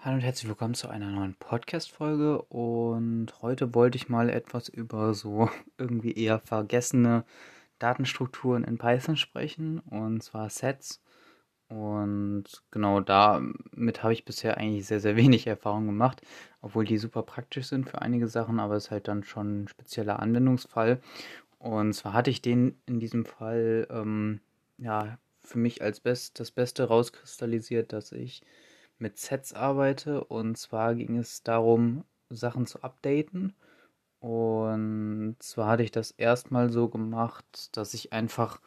Hallo und herzlich willkommen zu einer neuen Podcast-Folge. Und heute wollte ich mal etwas über so irgendwie eher vergessene Datenstrukturen in Python sprechen, und zwar Sets. Und genau damit habe ich bisher eigentlich sehr, sehr wenig Erfahrung gemacht, obwohl die super praktisch sind für einige Sachen, aber es ist halt dann schon ein spezieller Anwendungsfall. Und zwar hatte ich den in diesem Fall ähm, ja für mich als best, das Beste rauskristallisiert, dass ich mit Sets arbeite. Und zwar ging es darum, Sachen zu updaten. Und zwar hatte ich das erstmal so gemacht, dass ich einfach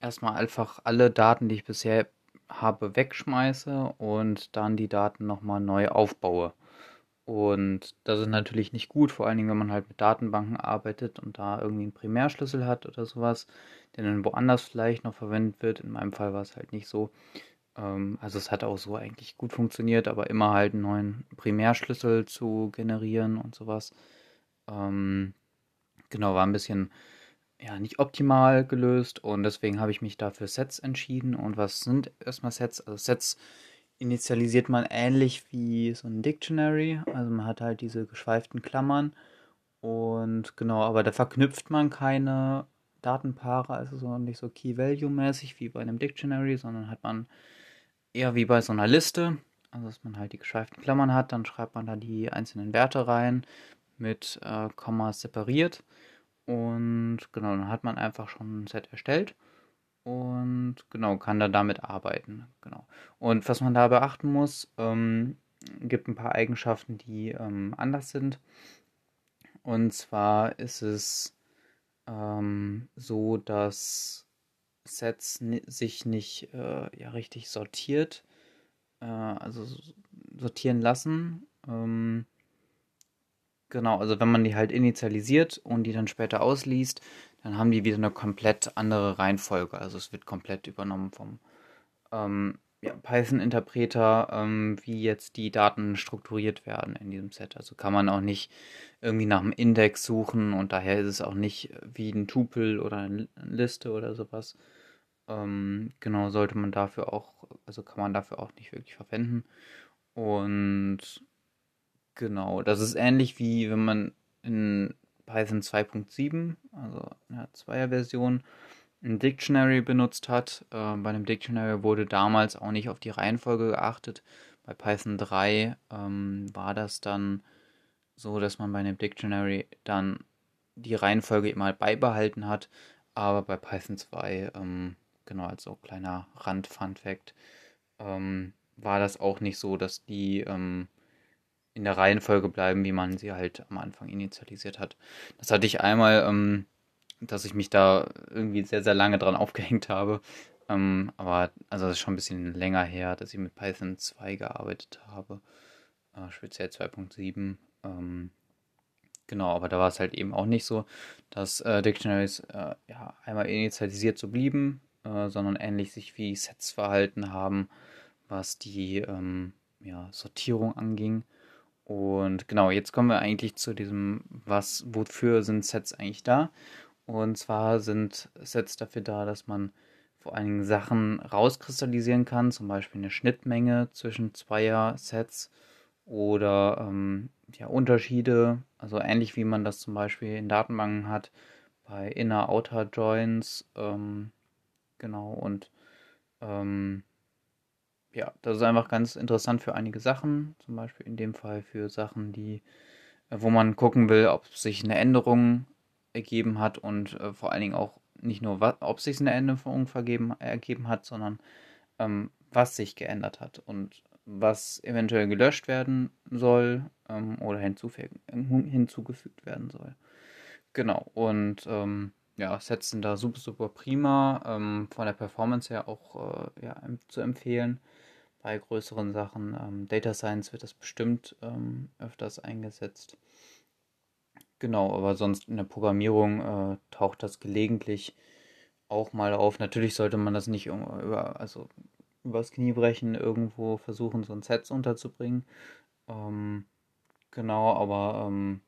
erstmal einfach alle Daten, die ich bisher habe, wegschmeiße und dann die Daten nochmal neu aufbaue. Und das ist natürlich nicht gut, vor allen Dingen, wenn man halt mit Datenbanken arbeitet und da irgendwie einen Primärschlüssel hat oder sowas, der dann woanders vielleicht noch verwendet wird. In meinem Fall war es halt nicht so. Ähm, also es hat auch so eigentlich gut funktioniert, aber immer halt einen neuen Primärschlüssel zu generieren und sowas. Ähm, genau, war ein bisschen ja, nicht optimal gelöst und deswegen habe ich mich dafür Sets entschieden. Und was sind erstmal Sets? Also Sets initialisiert man ähnlich wie so ein Dictionary. Also man hat halt diese geschweiften Klammern und genau, aber da verknüpft man keine Datenpaare, also so nicht so Key-Value-mäßig wie bei einem Dictionary, sondern hat man eher wie bei so einer Liste. Also dass man halt die geschweiften Klammern hat, dann schreibt man da die einzelnen Werte rein mit äh, Kommas separiert. Und genau, dann hat man einfach schon ein Set erstellt und genau, kann dann damit arbeiten. Genau. Und was man da beachten muss, ähm, gibt ein paar Eigenschaften, die ähm, anders sind. Und zwar ist es ähm, so, dass Sets sich nicht äh, ja, richtig sortiert, äh, also sortieren lassen. Ähm, genau, also wenn man die halt initialisiert und die dann später ausliest, dann haben die wieder eine komplett andere Reihenfolge. Also es wird komplett übernommen vom ähm, ja, Python-Interpreter, ähm, wie jetzt die Daten strukturiert werden in diesem Set. Also kann man auch nicht irgendwie nach einem Index suchen und daher ist es auch nicht wie ein Tupel oder eine Liste oder sowas. Ähm, genau, sollte man dafür auch, also kann man dafür auch nicht wirklich verwenden. Und genau, das ist ähnlich wie wenn man in Python 2.7, also einer Zweier-Version, ein Dictionary benutzt hat. Äh, bei einem Dictionary wurde damals auch nicht auf die Reihenfolge geachtet. Bei Python 3 ähm, war das dann so, dass man bei einem Dictionary dann die Reihenfolge immer beibehalten hat, aber bei Python 2, ähm, genau als so kleiner Rand-Fun-Fact, ähm, war das auch nicht so, dass die ähm, in der Reihenfolge bleiben, wie man sie halt am Anfang initialisiert hat. Das hatte ich einmal ähm, dass ich mich da irgendwie sehr, sehr lange dran aufgehängt habe. Ähm, aber also das ist schon ein bisschen länger her, dass ich mit Python 2 gearbeitet habe. Äh, speziell 2.7. Ähm, genau, aber da war es halt eben auch nicht so, dass äh, Dictionaries äh, ja, einmal initialisiert so blieben, äh, sondern ähnlich sich wie Sets verhalten haben, was die ähm, ja, Sortierung anging. Und genau, jetzt kommen wir eigentlich zu diesem, was, wofür sind Sets eigentlich da? Und zwar sind Sets dafür da, dass man vor allen Dingen Sachen rauskristallisieren kann, zum Beispiel eine Schnittmenge zwischen zweier Sets oder ähm, ja, Unterschiede, also ähnlich wie man das zum Beispiel in Datenbanken hat, bei Inner-Outer Joins, ähm, genau, und ähm, ja, das ist einfach ganz interessant für einige Sachen, zum Beispiel in dem Fall für Sachen, die, äh, wo man gucken will, ob sich eine Änderung ergeben hat und äh, vor allen Dingen auch nicht nur, was, ob sich eine Änderung vergeben, ergeben hat, sondern ähm, was sich geändert hat und was eventuell gelöscht werden soll ähm, oder hinzugefügt werden soll. Genau, und ähm, ja, sind da super, super prima, ähm, von der Performance her auch äh, ja, zu empfehlen. Bei größeren Sachen, ähm, Data Science wird das bestimmt ähm, öfters eingesetzt. Genau, aber sonst in der Programmierung äh, taucht das gelegentlich auch mal auf. Natürlich sollte man das nicht über, also übers Knie brechen, irgendwo versuchen, so ein Set unterzubringen. Ähm, genau, aber ähm,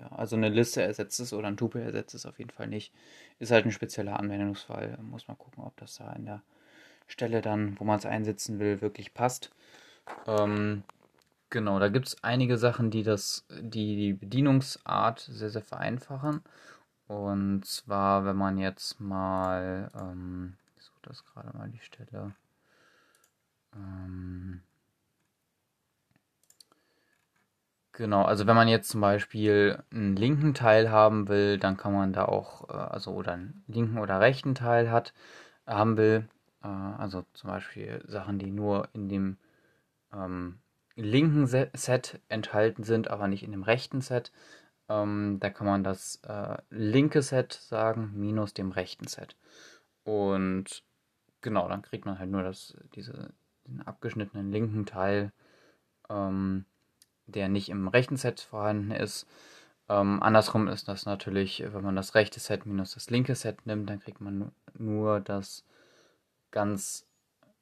ja, also eine Liste ersetzt es oder ein Tupel ersetzt es auf jeden Fall nicht. Ist halt ein spezieller Anwendungsfall. Muss man gucken, ob das da an der Stelle dann, wo man es einsetzen will, wirklich passt. Ähm, Genau, da gibt es einige Sachen, die das, die, die Bedienungsart sehr, sehr vereinfachen. Und zwar, wenn man jetzt mal, ähm, ich suche das gerade mal die Stelle. Ähm, genau, also wenn man jetzt zum Beispiel einen linken Teil haben will, dann kann man da auch, äh, also oder einen linken oder rechten Teil hat, haben will, äh, also zum Beispiel Sachen, die nur in dem ähm, linken Set enthalten sind, aber nicht in dem rechten Set. Ähm, da kann man das äh, linke Set sagen, minus dem rechten Set. Und genau, dann kriegt man halt nur das, diese, den abgeschnittenen linken Teil, ähm, der nicht im rechten Set vorhanden ist. Ähm, andersrum ist das natürlich, wenn man das rechte Set minus das linke Set nimmt, dann kriegt man nur das ganz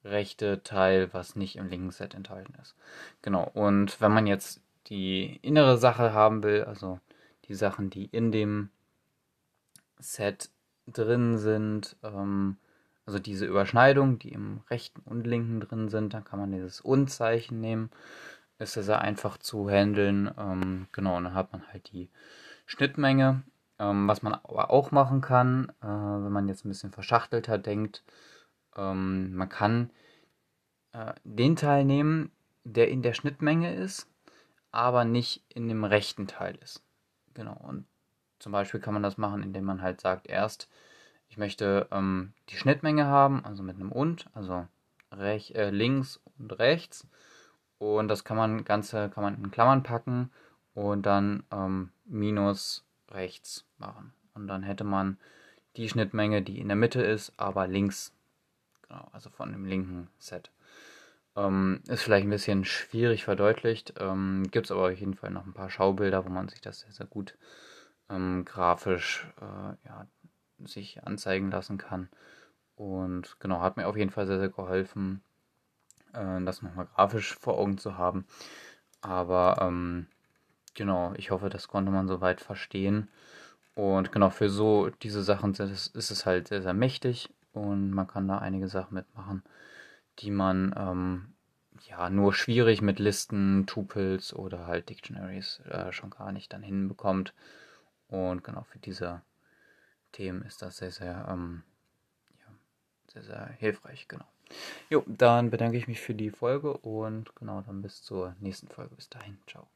rechte Teil, was nicht im linken Set enthalten ist. Genau, und wenn man jetzt die innere Sache haben will, also die Sachen, die in dem Set drin sind, ähm, also diese Überschneidung, die im rechten und linken drin sind, dann kann man dieses Und-Zeichen nehmen. Ist sehr einfach zu handeln. Ähm, genau, und dann hat man halt die Schnittmenge. Ähm, was man aber auch machen kann, äh, wenn man jetzt ein bisschen verschachtelter denkt, ähm, man kann äh, den Teil nehmen, der in der Schnittmenge ist, aber nicht in dem rechten Teil ist. Genau. Und zum Beispiel kann man das machen, indem man halt sagt, erst, ich möchte ähm, die Schnittmenge haben, also mit einem und, also rech, äh, links und rechts. Und das kann man Ganze kann man in Klammern packen und dann ähm, minus rechts machen. Und dann hätte man die Schnittmenge, die in der Mitte ist, aber links Genau, also von dem linken Set. Ähm, ist vielleicht ein bisschen schwierig verdeutlicht, ähm, gibt es aber auf jeden Fall noch ein paar Schaubilder, wo man sich das sehr, sehr gut ähm, grafisch äh, ja, sich anzeigen lassen kann. Und genau, hat mir auf jeden Fall sehr, sehr geholfen, äh, das nochmal grafisch vor Augen zu haben. Aber ähm, genau, ich hoffe, das konnte man soweit verstehen. Und genau, für so diese Sachen ist es halt sehr, sehr mächtig und man kann da einige Sachen mitmachen, die man ähm, ja nur schwierig mit Listen, Tupels oder halt Dictionaries äh, schon gar nicht dann hinbekommt. Und genau für diese Themen ist das sehr, sehr, ähm, ja, sehr, sehr hilfreich, genau. Jo, dann bedanke ich mich für die Folge und genau dann bis zur nächsten Folge. Bis dahin, ciao.